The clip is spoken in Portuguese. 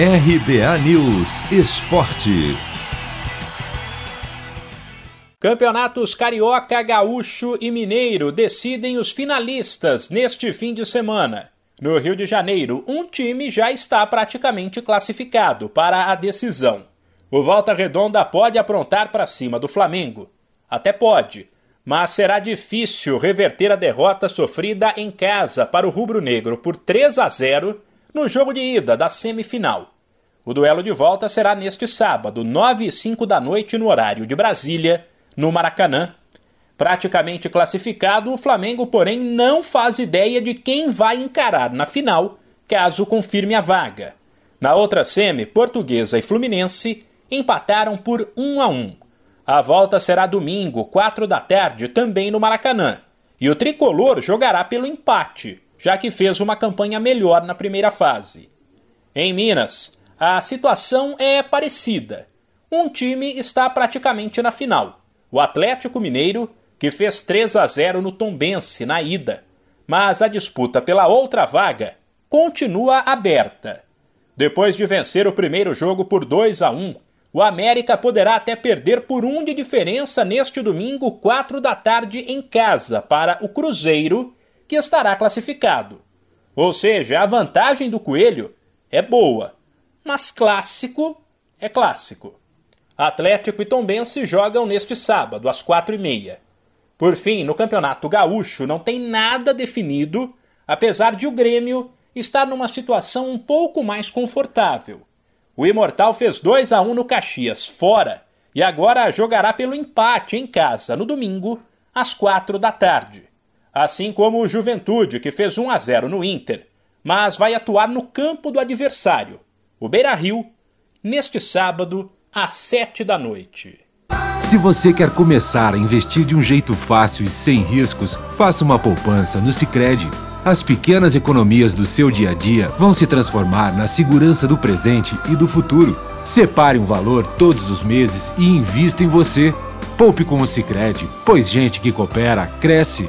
RBA News Esporte. Campeonatos Carioca, Gaúcho e Mineiro decidem os finalistas neste fim de semana. No Rio de Janeiro, um time já está praticamente classificado para a decisão. O Volta Redonda pode aprontar para cima do Flamengo. Até pode, mas será difícil reverter a derrota sofrida em casa para o rubro-negro por 3 a 0 no jogo de ida da semifinal. O duelo de volta será neste sábado, 9 e 5 da noite, no horário de Brasília, no Maracanã. Praticamente classificado, o Flamengo, porém, não faz ideia de quem vai encarar na final, caso confirme a vaga. Na outra semi, Portuguesa e Fluminense empataram por 1 a 1. A volta será domingo, 4 da tarde, também no Maracanã. E o tricolor jogará pelo empate, já que fez uma campanha melhor na primeira fase. Em Minas, a situação é parecida. Um time está praticamente na final. O Atlético Mineiro, que fez 3 a 0 no Tombense na ida. Mas a disputa pela outra vaga continua aberta. Depois de vencer o primeiro jogo por 2 a 1, o América poderá até perder por um de diferença neste domingo, 4 da tarde, em casa, para o Cruzeiro, que estará classificado. Ou seja, a vantagem do Coelho é boa, mas clássico é clássico. Atlético e Tombense jogam neste sábado, às quatro e meia. Por fim, no Campeonato Gaúcho não tem nada definido, apesar de o Grêmio estar numa situação um pouco mais confortável. O Imortal fez 2 a 1 no Caxias, fora, e agora jogará pelo empate em casa no domingo, às quatro da tarde assim como o Juventude, que fez 1 a 0 no Inter, mas vai atuar no campo do adversário, o Beira-Rio, neste sábado, às 7 da noite. Se você quer começar a investir de um jeito fácil e sem riscos, faça uma poupança no Sicredi. As pequenas economias do seu dia a dia vão se transformar na segurança do presente e do futuro. Separe um valor todos os meses e invista em você. Poupe com o Sicredi, pois gente que coopera cresce.